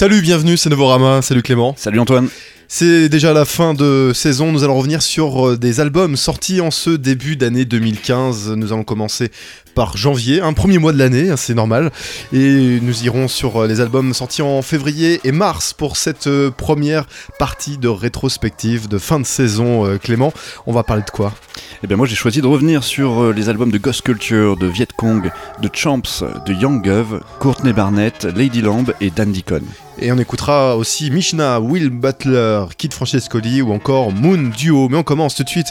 Salut, bienvenue, c'est Novorama, salut Clément. Salut Antoine. C'est déjà la fin de saison, nous allons revenir sur euh, des albums sortis en ce début d'année 2015. Nous allons commencer par janvier, un premier mois de l'année, hein, c'est normal. Et nous irons sur euh, les albums sortis en février et mars pour cette euh, première partie de rétrospective de fin de saison. Clément, on va parler de quoi? Eh bien moi j'ai choisi de revenir sur les albums de Ghost Culture, de Viet Cong, de Champs, de Young Gov, Courtney Barnett, Lady Lamb et Dan Deacon. Et on écoutera aussi Mishna, Will Butler, Kid Francescoli ou encore Moon Duo. Mais on commence tout de suite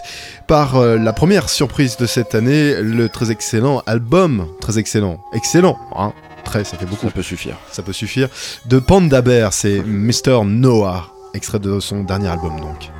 par euh, la première surprise de cette année, le très excellent album, très excellent, excellent, hein, très, ça fait beaucoup. Ça peut suffire. Ça peut suffire. De Panda Bear, c'est Mr. Noah, extrait de son dernier album donc.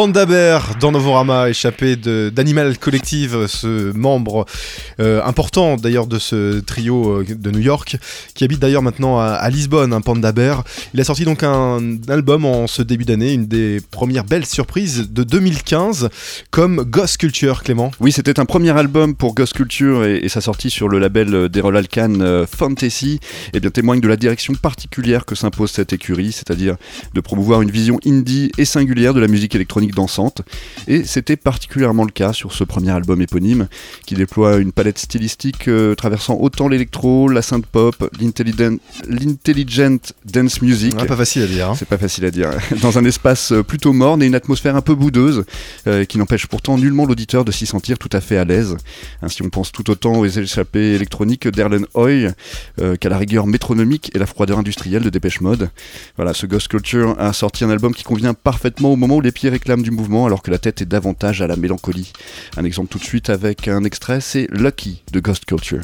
Panda dans Novorama, échappé d'Animal Collective, ce membre euh, important d'ailleurs de ce trio euh, de New York, qui habite d'ailleurs maintenant à, Lisbonne, un Panda Bear. Il a sorti donc un album en ce début d'année, une des premières belles surprises de 2015, comme Ghost Culture, Clément. Oui, c'était un premier album pour Ghost Culture et, sa sortie sur le label d'Errol Alkan euh, Fantasy, et eh bien témoigne de la direction particulière que s'impose cette écurie, c'est-à-dire de promouvoir une vision indie et singulière de la musique électronique électronique dansante, et c'était particulièrement le cas sur ce premier album éponyme, qui déploie une palette stylistique euh, traversant autant l'électro, la synth pop, l'intelligent dance music. pas facile à dire. Hein. C'est pas facile à dire. Dans un espace euh, plutôt morne et une atmosphère un peu boudeuse, euh, qui n'empêche pourtant nullement l'auditeur de s'y sentir tout à fait à l'aise. Ainsi, on pense tout autant aux échappées électroniques d'Erlen Hoy qu'à la rigueur métronomique et la froideur industrielle de Dépêche Mode. Voilà, ce Ghost Culture a sorti un album qui convient parfaitement au moment où les pieds réclament du mouvement, alors que la tête est davantage à la mélancolie. Un exemple tout de suite avec un extrait, c'est Lucky de Ghost Culture.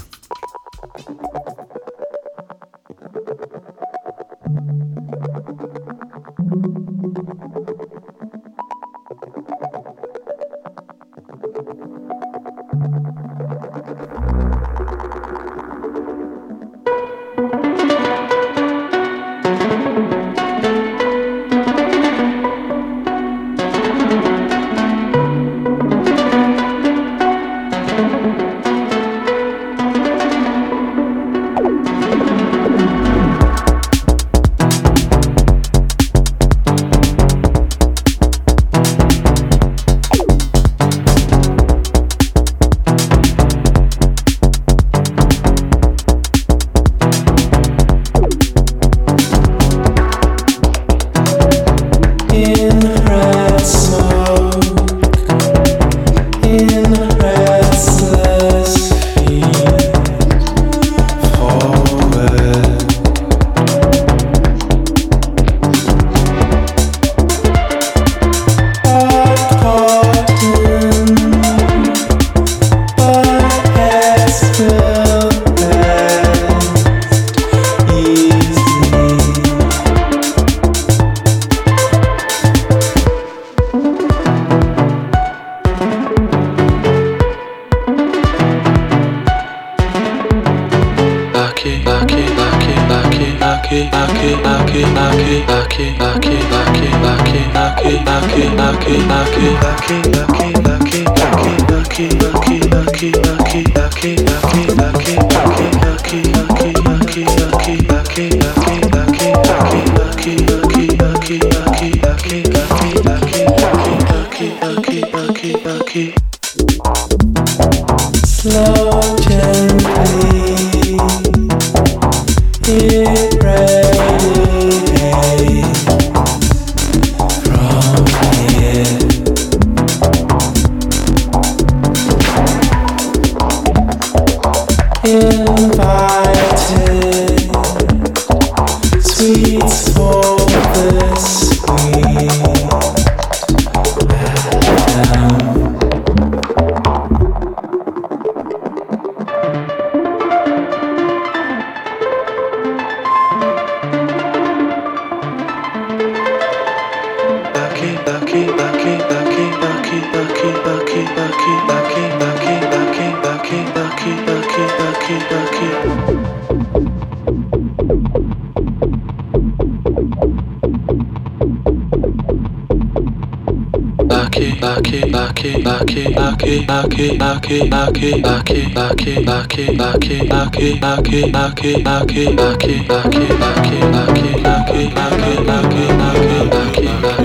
lucky, lucky. Thank you.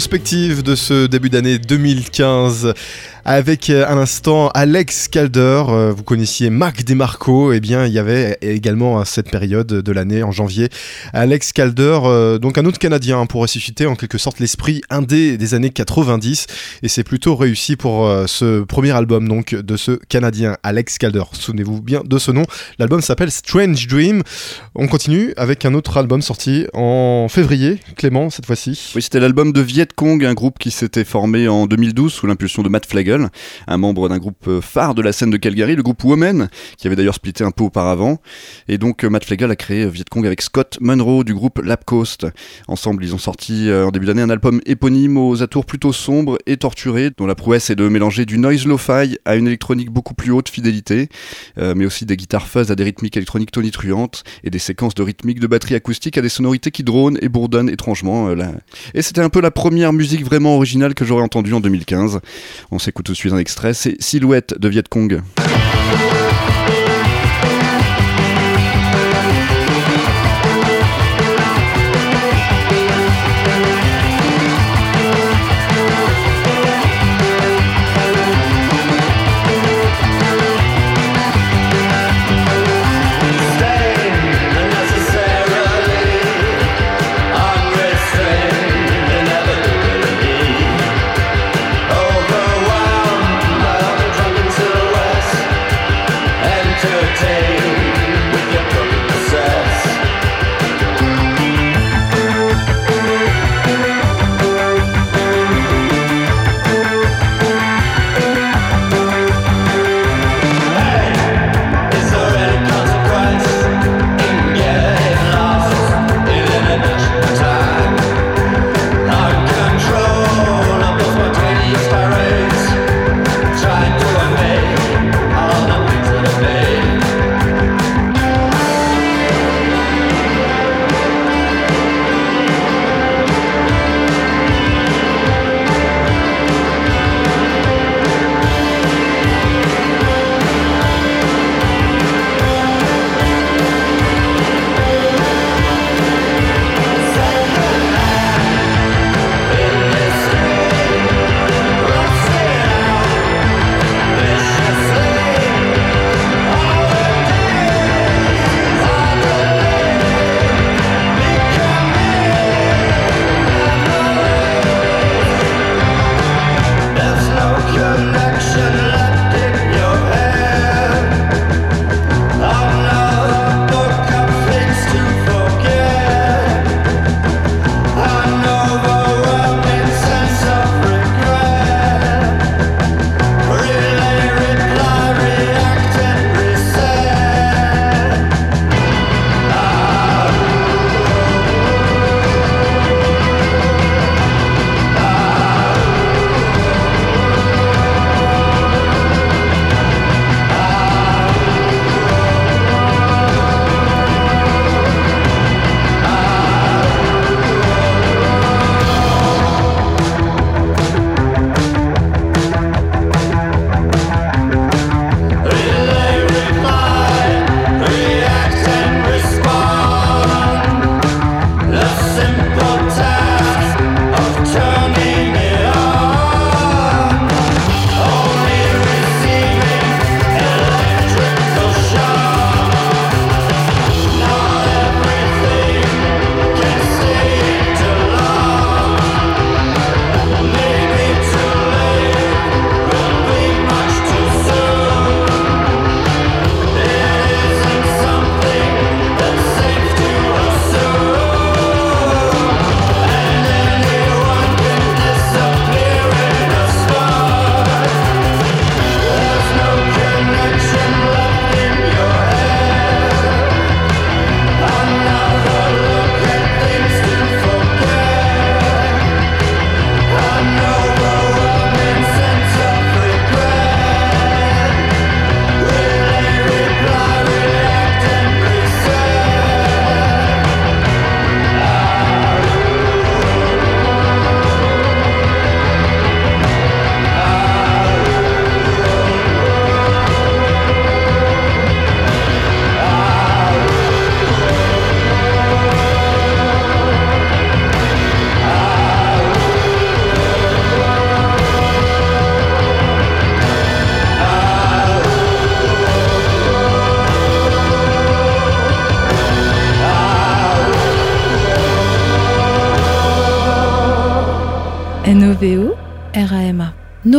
Rétrospective de ce début d'année 2015 avec euh, un instant Alex Calder. Euh, vous connaissiez Marc Demarco. et eh bien, il y avait également à cette période de l'année, en janvier, Alex Calder, euh, donc un autre Canadien pour ressusciter en quelque sorte l'esprit indé des années 90. Et c'est plutôt réussi pour ce premier album donc de ce Canadien Alex Calder. Souvenez-vous bien de ce nom. L'album s'appelle Strange Dream. On continue avec un autre album sorti en février. Clément, cette fois-ci. Oui, c'était l'album de Viet Cong, un groupe qui s'était formé en 2012 sous l'impulsion de Matt Flagel un membre d'un groupe euh, phare de la scène de Calgary, le groupe Women, qui avait d'ailleurs splitté un peu auparavant. Et donc euh, Matt Flegel a créé euh, Vietcong avec Scott Munro du groupe Lap Coast. Ensemble, ils ont sorti en début d'année un album éponyme aux atours plutôt sombres et torturés, dont la prouesse est de mélanger du noise lo-fi à une électronique beaucoup plus haute fidélité, mais aussi des guitares fuzz à des rythmiques électroniques tonitruantes et des séquences de rythmiques de batterie acoustique à des sonorités qui dronent et bourdonnent étrangement. Et c'était un peu la première musique vraiment originale que j'aurais entendue en 2015. On s'écoute tout de suite un extrait, c'est Silhouette de Viet Cong.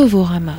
NOVORAMA,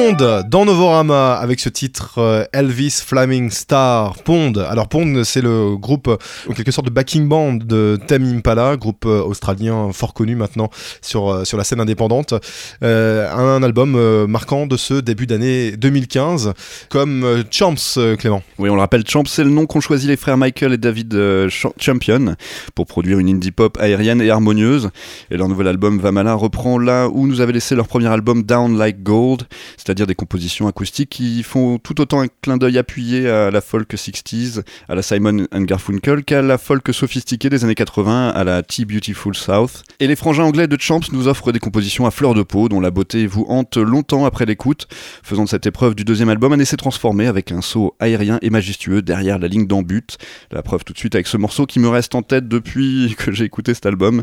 Pond dans Novorama avec ce titre euh, Elvis Flaming Star. Pond. Alors Pond, c'est le groupe, en quelque sorte de backing band de Tame Impala, groupe euh, australien fort connu maintenant sur, euh, sur la scène indépendante. Un album marquant de ce début d'année 2015, comme Champs, Clément. Oui, on le rappelle, Champ, c'est le nom qu'ont choisi les frères Michael et David Ch- Champion pour produire une indie pop aérienne et harmonieuse. Et leur nouvel album Vamala reprend là où nous avait laissé leur premier album Down Like Gold, c'est-à-dire des compositions acoustiques qui font tout autant un clin d'œil appuyé à la folk 60s, à la Simon and Garfunkel, qu'à la folk sophistiquée des années 80, à la Tea Beautiful South. Et les frangins anglais de Champs nous offrent des compositions à fleur de peau, dont la beauté vous hante longtemps après l'écoute, faisant de cette épreuve du deuxième album un essai transformé avec un saut aérien et majestueux derrière la ligne d'embut. La preuve tout de suite avec ce morceau qui me reste en tête depuis que j'ai écouté cet album,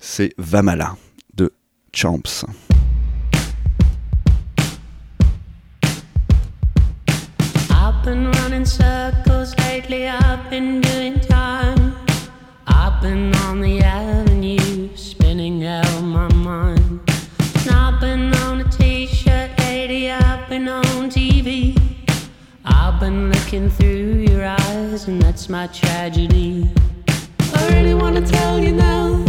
c'est Vamala de Champs. Been running circles lately, I've been doing time. I've been on the avenue, spinning out my mind. And I've been on a t shirt lady, I've been on TV. I've been looking through your eyes, and that's my tragedy. I really wanna tell you now,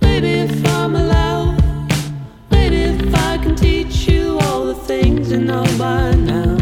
maybe if I'm allowed, maybe if I can teach you all the things you know by now.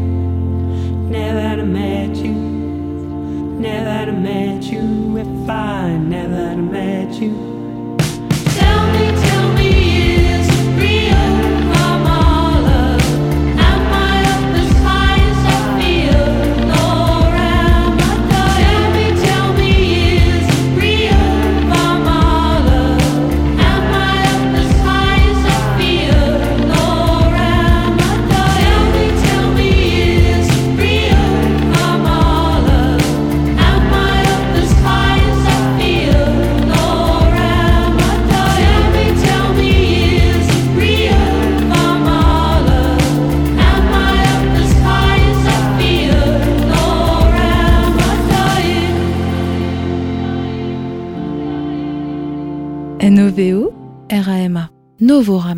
Novorama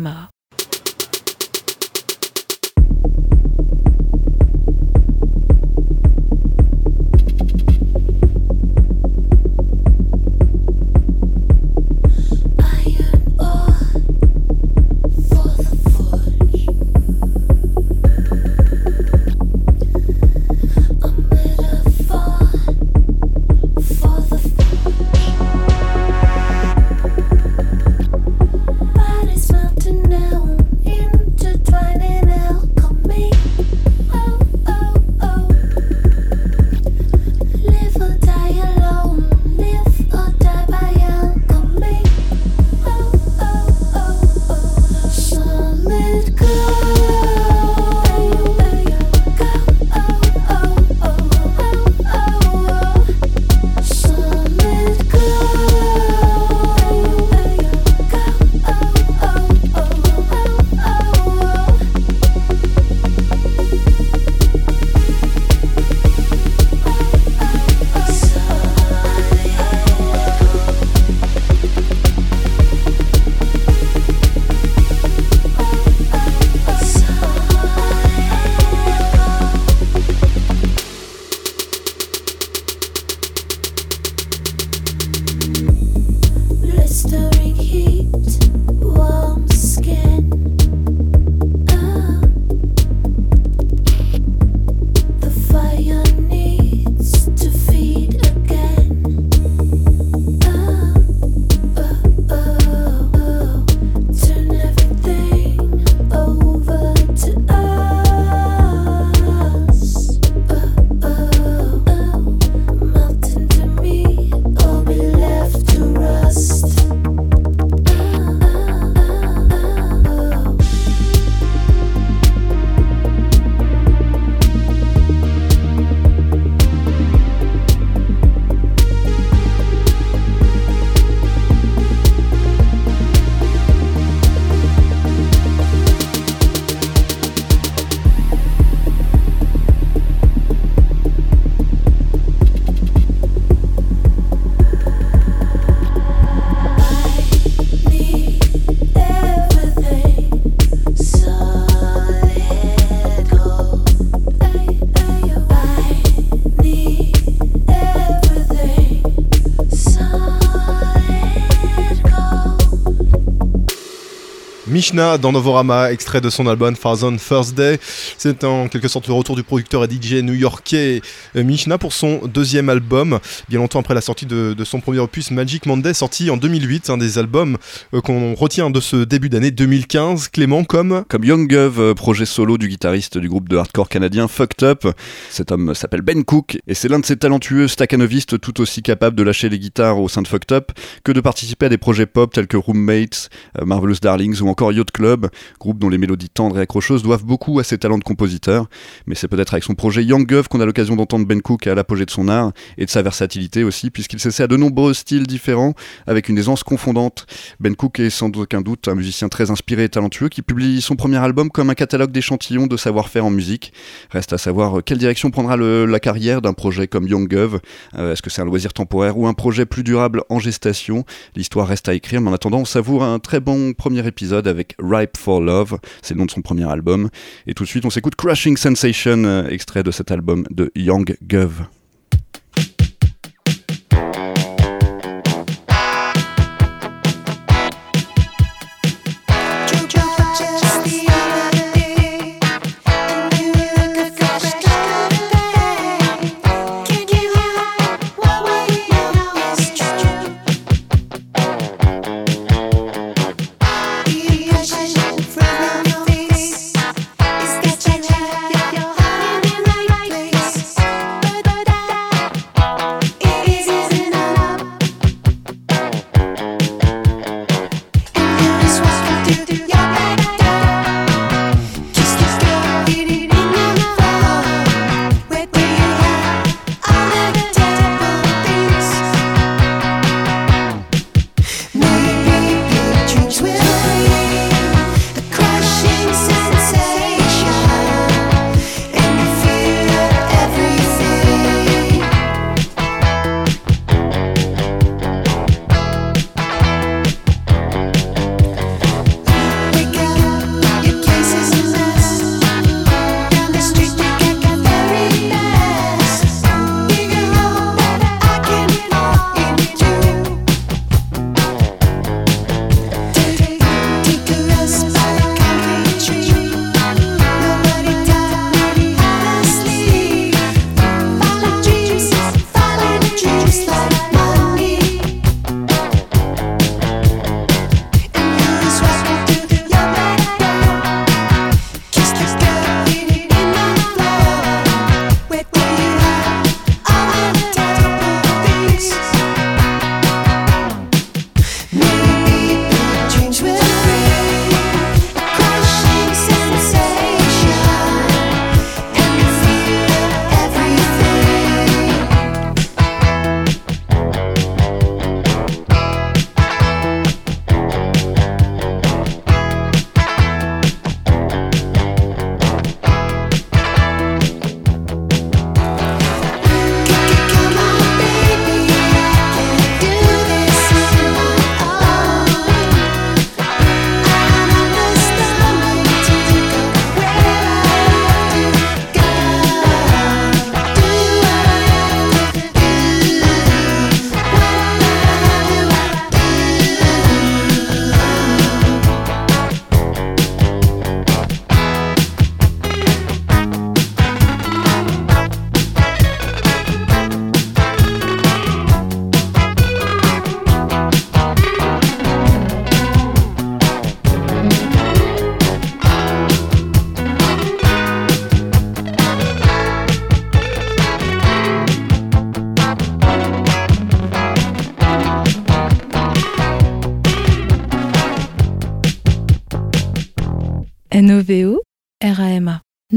Mishna dans Novorama, extrait de son album Thousand First Day. C'est en quelque sorte le retour du producteur et DJ new-yorkais euh, Mishna pour son deuxième album, bien longtemps après la sortie de, son premier opus Magic Monday, sorti en 2008, un des albums euh, qu'on retient de ce début d'année 2015. Clément, comme? Comme Young Gov, euh, projet solo du guitariste du groupe de hardcore canadien Fucked Up. Cet homme s'appelle Ben Cook et c'est l'un de ces talentueux staccanovistes tout aussi capables de lâcher les guitares au sein de Fucked Up que de participer à des projets pop tels que Roommates, Marvelous Darlings ou encore Yacht Club, groupe dont les mélodies tendres et accrocheuses doivent beaucoup à ses talents de compositeur. Mais c'est peut-être avec son projet Young Gov qu'on a l'occasion d'entendre Ben Cook à l'apogée de son art et de sa versatilité aussi, puisqu'il s'essaie à de nombreux styles différents avec une aisance confondante. Ben Cook est sans aucun doute un musicien très inspiré et talentueux qui publie son premier album comme un catalogue d'échantillons de savoir-faire en musique. Reste à savoir euh, quelle direction prendra la carrière d'un projet comme Young Gov. Euh, Est-ce que c'est un loisir temporaire ou un projet plus durable en gestation? L'histoire reste à écrire, mais en attendant, on savoure un très bon premier épisode avec Ripe for Love, c'est le nom de son premier album. Et tout de suite, on s'écoute Crushing Sensation, euh, extrait de cet album de Young Gov.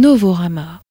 Novorama.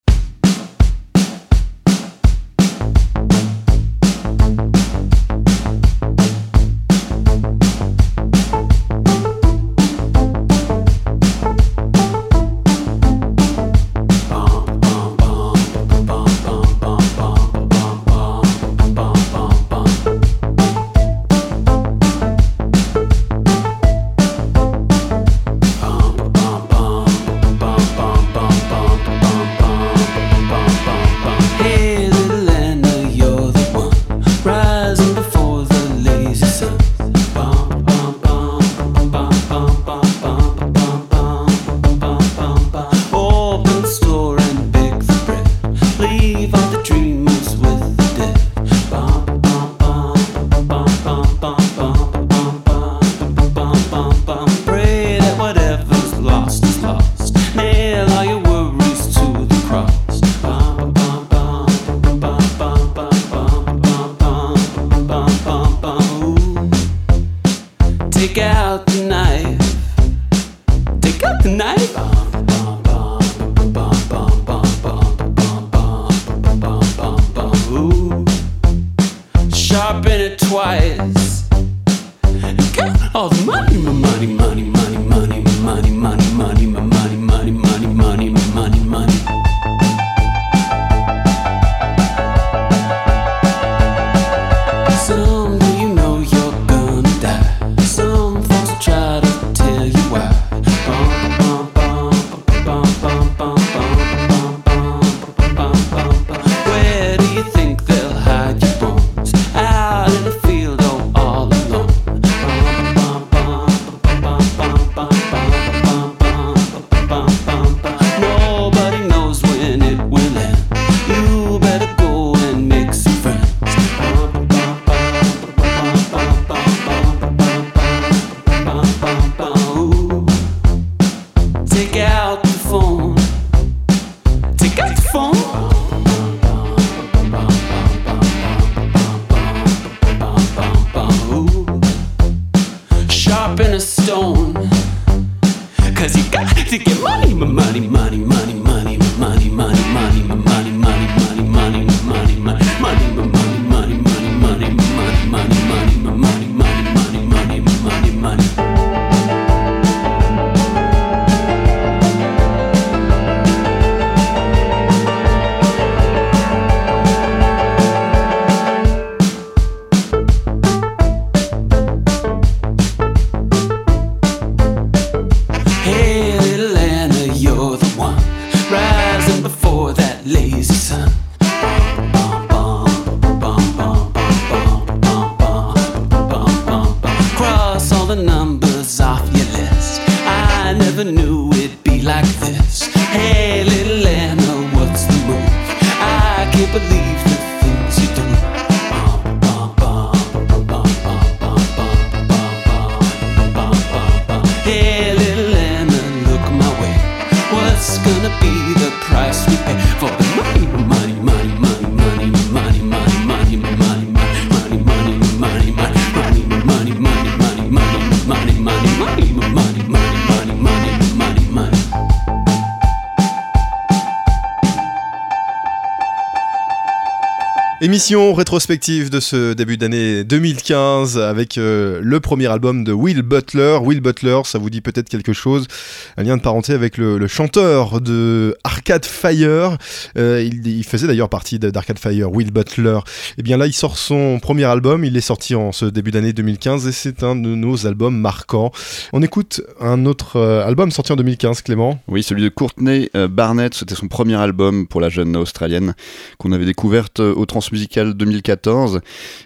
Rétrospective de ce début d'année 2015 avec euh, le premier album de Will Butler. Will Butler, ça vous dit peut-être quelque chose. Un lien de parenté avec le, chanteur de Arcade Fire. Euh, il, faisait d'ailleurs partie de- d'Arcade Fire, Will Butler. Et bien là, il sort son premier album. Il est sorti en ce début d'année 2015 et c'est un de nos albums marquants. On écoute un autre euh, album sorti en 2015, Clément. Oui, celui de Courtney Barnett, c'était son premier album pour la jeune australienne qu'on avait découverte au Transmusical 2014.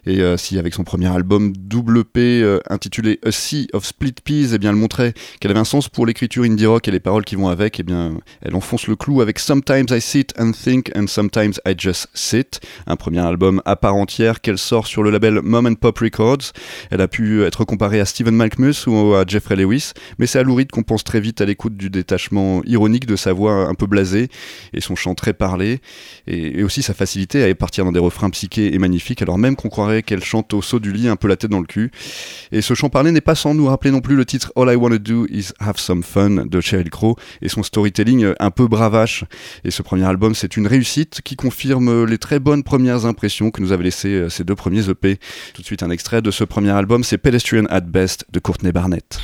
Et euh, si avec son premier album double P euh, intitulé A Sea of Split Peas, eh bien elle montrait qu'elle avait un sens pour l'écriture indie rock et les paroles qui vont avec, eh bien elle enfonce le clou avec Sometimes I Sit and Think and Sometimes I Just Sit, un premier album à part entière qu'elle sort sur le label Mom and Pop Records. Elle a pu être comparée à Stephen Malkmus ou à Jeffrey Lewis, mais c'est à Lou Reed qu'on pense très vite à l'écoute du détachement ironique de sa voix un peu blasée et son chant très parlé, et aussi sa facilité à partir dans des refrains et magnifiques, alors même qu'on croirait qu'elle chante au saut du lit un peu la tête dans le cul. Et ce chant parlé n'est pas sans nous rappeler non plus le titre All I Wanna Do Is Have Some Fun de Sheryl Crow et son storytelling un peu bravache. Et ce premier album, c'est une réussite qui confirme les très bonnes premières impressions que nous avaient laissées euh, ces deux premiers EP. Tout de suite, un extrait de ce premier album, c'est Pedestrian at Best de Courtney Barnett.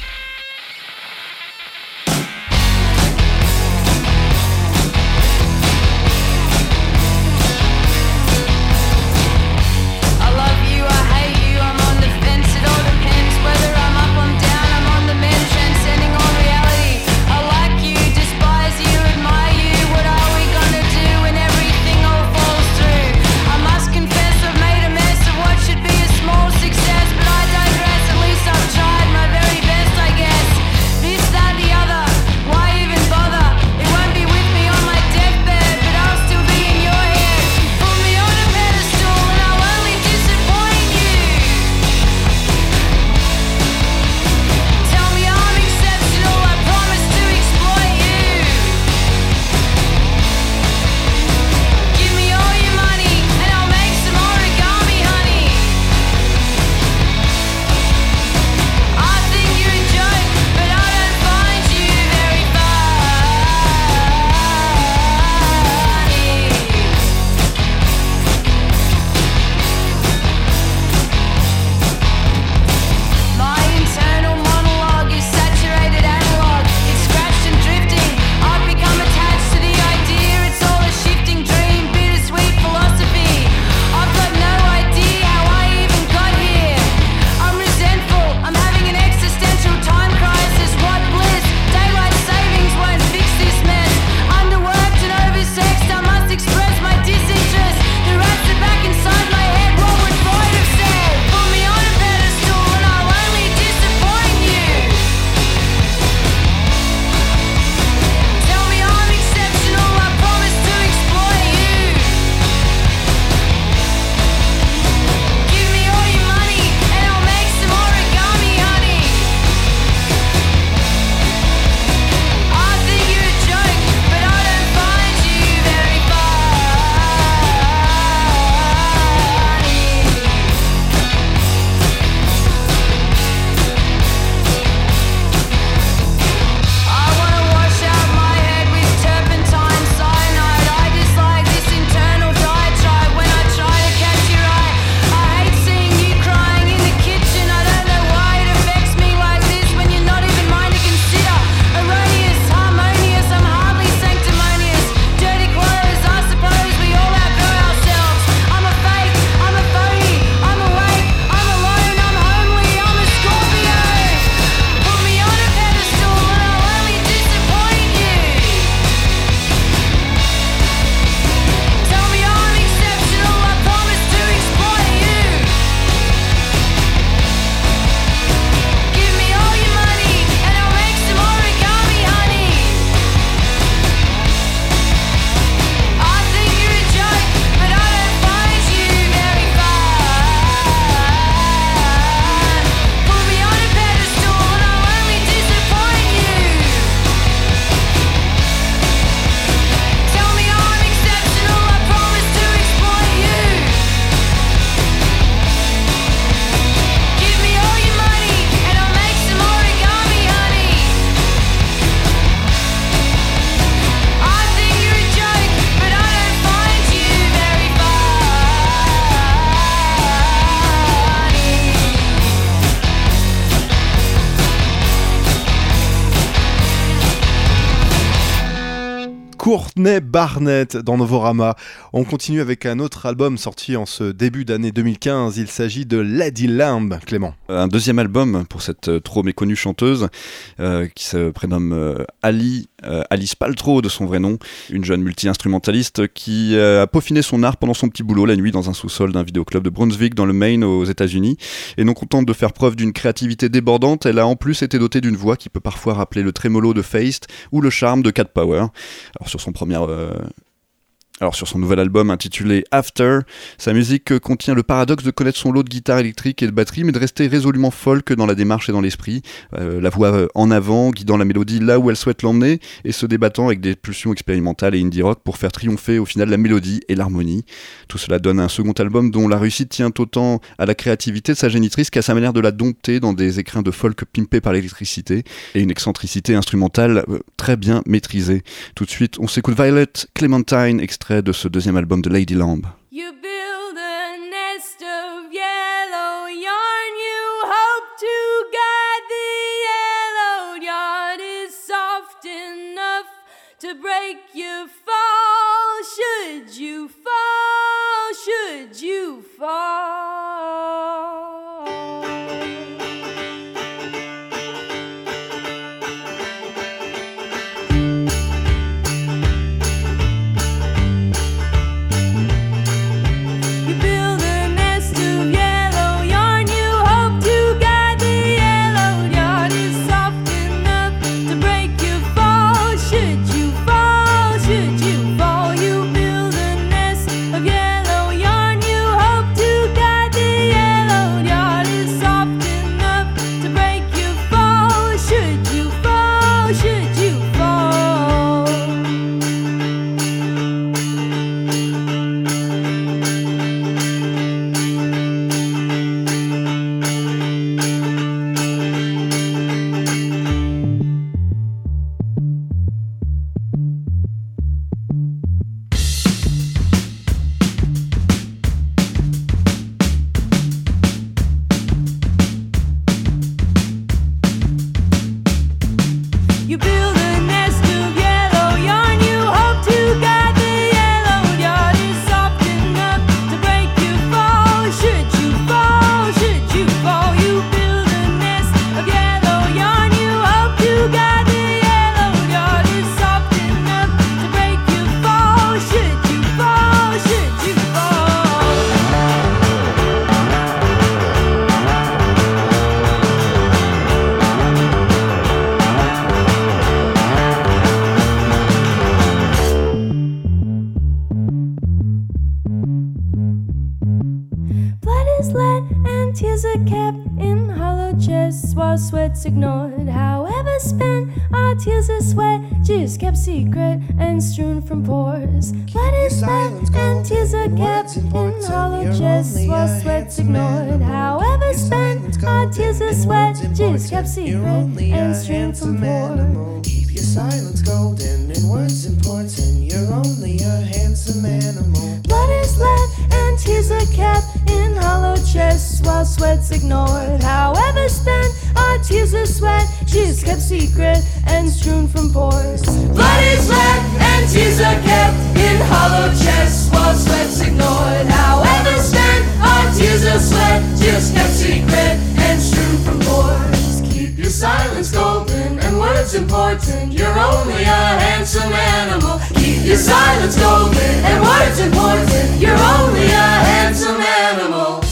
Barnett dans Novorama. On continue avec un autre album sorti en ce début d'année 2015. Il s'agit de Lady Lamb, Clément. Un deuxième album pour cette euh, trop méconnue chanteuse euh, qui se prénomme euh, Ali, Alice Paltrow de son vrai nom, une jeune multi-instrumentaliste qui euh, a peaufiné son art pendant son petit boulot la nuit dans un sous-sol d'un vidéoclub de Brunswick dans le Maine aux États-Unis. Et non contente de faire preuve d'une créativité débordante, elle a en plus été dotée d'une voix qui peut parfois rappeler le trémolo de Feist ou le charme de Cat Power. Alors sur son premier euh, alors sur son nouvel album intitulé After, sa musique contient le paradoxe de connaître son lot de guitare électrique et de batterie, mais de rester résolument folk dans la démarche et dans l'esprit. Euh, la voix en avant, guidant la mélodie là où elle souhaite l'emmener, et se débattant avec des pulsions expérimentales et indie rock pour faire triompher au final la mélodie et l'harmonie. Tout cela donne un second album dont la réussite tient autant à la créativité de sa génitrice qu'à sa manière de la dompter dans des écrins de folk pimpés par l'électricité et une excentricité instrumentale euh, très bien maîtrisée. Tout de suite, on s'écoute Violet Clementine, extrait de ce deuxième album de Lady Lamb. You build a nest of yellow yarn. You hope to guide the yellow yarn is soft enough to break your fall. Tears are kept in hollow chests while sweat's ignored. However spent, our tears are sweat, just kept secret and strewn from pores. Blood is let and tears are kept in hollow chests while sweat's ignored. However spent, our tears are sweat, just kept secret and strewn from pores. Keep your silence golden and words important. You're only a handsome animal. Blood is let tears are kept in hollow chests while sweat's ignored. However spent, our tears are sweat, she's kept secret and strewn from pores. Blood is let and tears are kept in hollow chests while sweat's ignored. However spent, our tears are sweat, just kept secret and strewn from pores. Keep your silence golden and words important. You're only a handsome animal. Your silence golden and words important. You're only a handsome animal.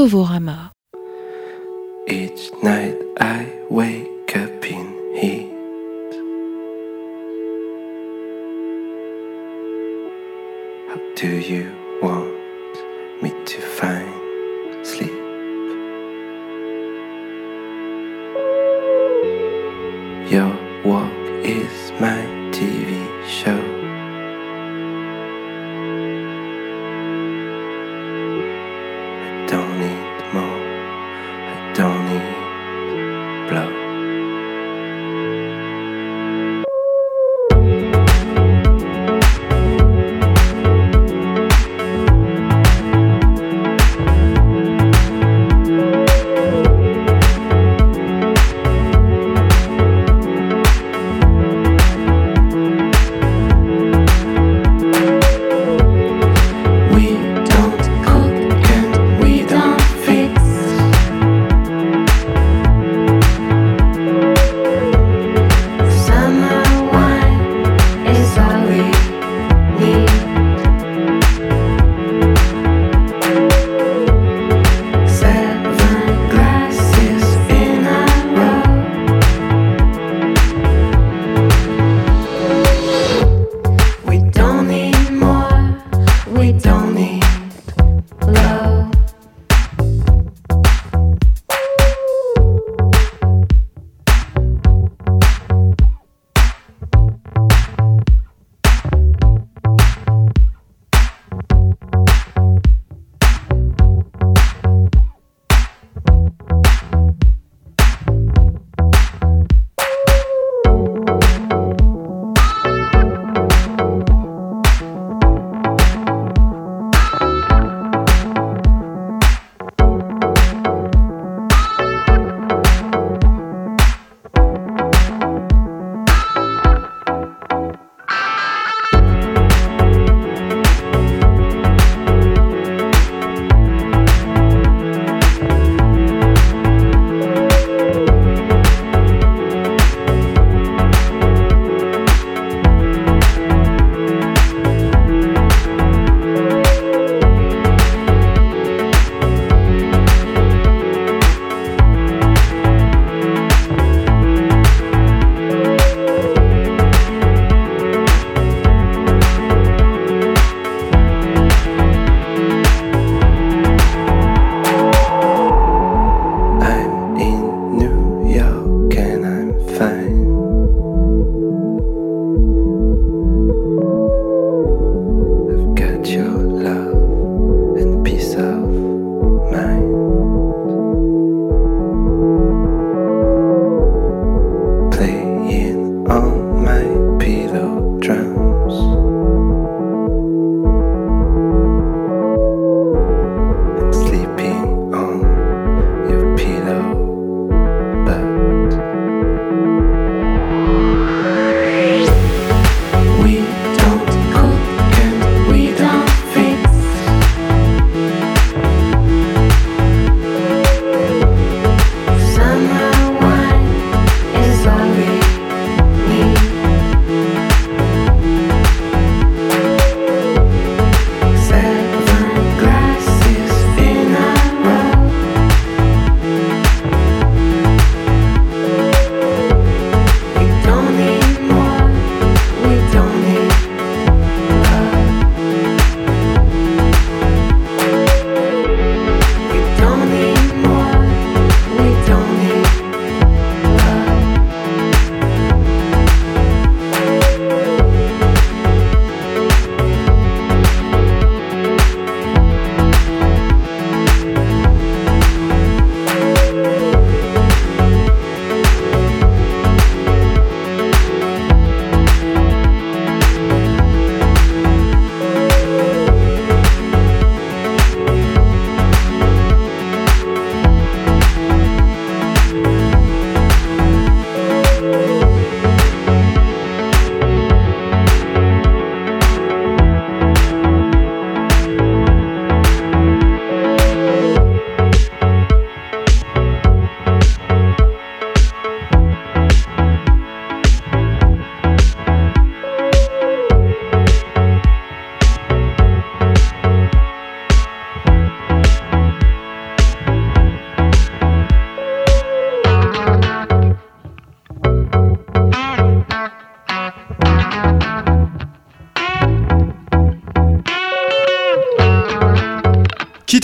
Novorama.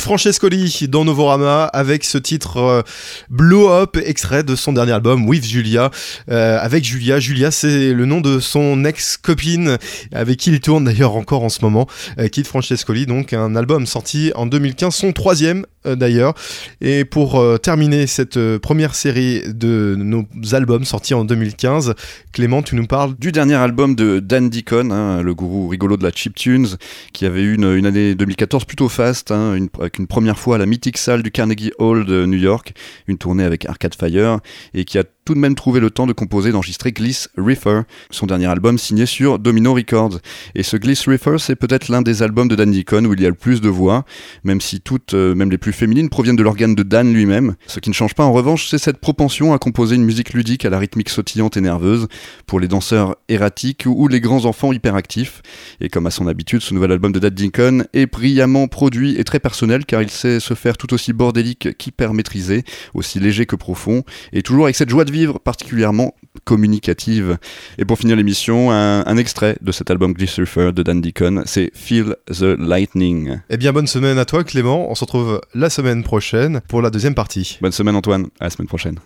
Francescoli dans Novorama avec ce titre euh, Blow Up, extrait de son dernier album With Julia. Euh, avec Julia, Julia c'est le nom de son ex-copine avec qui il tourne d'ailleurs encore en ce moment, euh, Kid Francescoli, donc un album sorti en 2015, son troisième euh, d'ailleurs. Et pour terminer cette première série de nos albums sortis en 2015, Clément, tu nous parles Du dernier album de Dan Deacon, hein, le gourou rigolo de la chiptunes, qui avait eu une, année 2014 plutôt faste, hein, une première fois à la mythique salle du Carnegie Hall de New York, une tournée avec Arcade Fire, et qui a tout de même trouvé le temps de composer et d'enregistrer Gliss Reefer, son dernier album signé sur Domino Records. Et ce Gliss Reefer, c'est peut-être l'un des albums de Dan Deacon où il y a le plus de voix, même si toutes, euh, même les plus féminines, proviennent de l'organe de Dan lui-même. Ce qui ne change pas en revanche, c'est cette propension à composer une musique ludique à la rythmique sautillante et nerveuse pour les danseurs erratiques ou les grands enfants hyperactifs. Et comme à son habitude, ce nouvel album de Dan Deacon est brillamment produit et très personnel car il sait se faire tout aussi bordélique qu'hyper maîtrisé, aussi léger que profond, et toujours avec cette joie de vivre particulièrement communicative. Et pour finir l'émission, un, un extrait de cet album Glycerfer de Dan Deacon, c'est Feel the Lightning. Eh bien, bonne semaine à toi, Clément. On se retrouve la semaine prochaine pour la deuxième partie. Bonne semaine Antoine, à la semaine prochaine.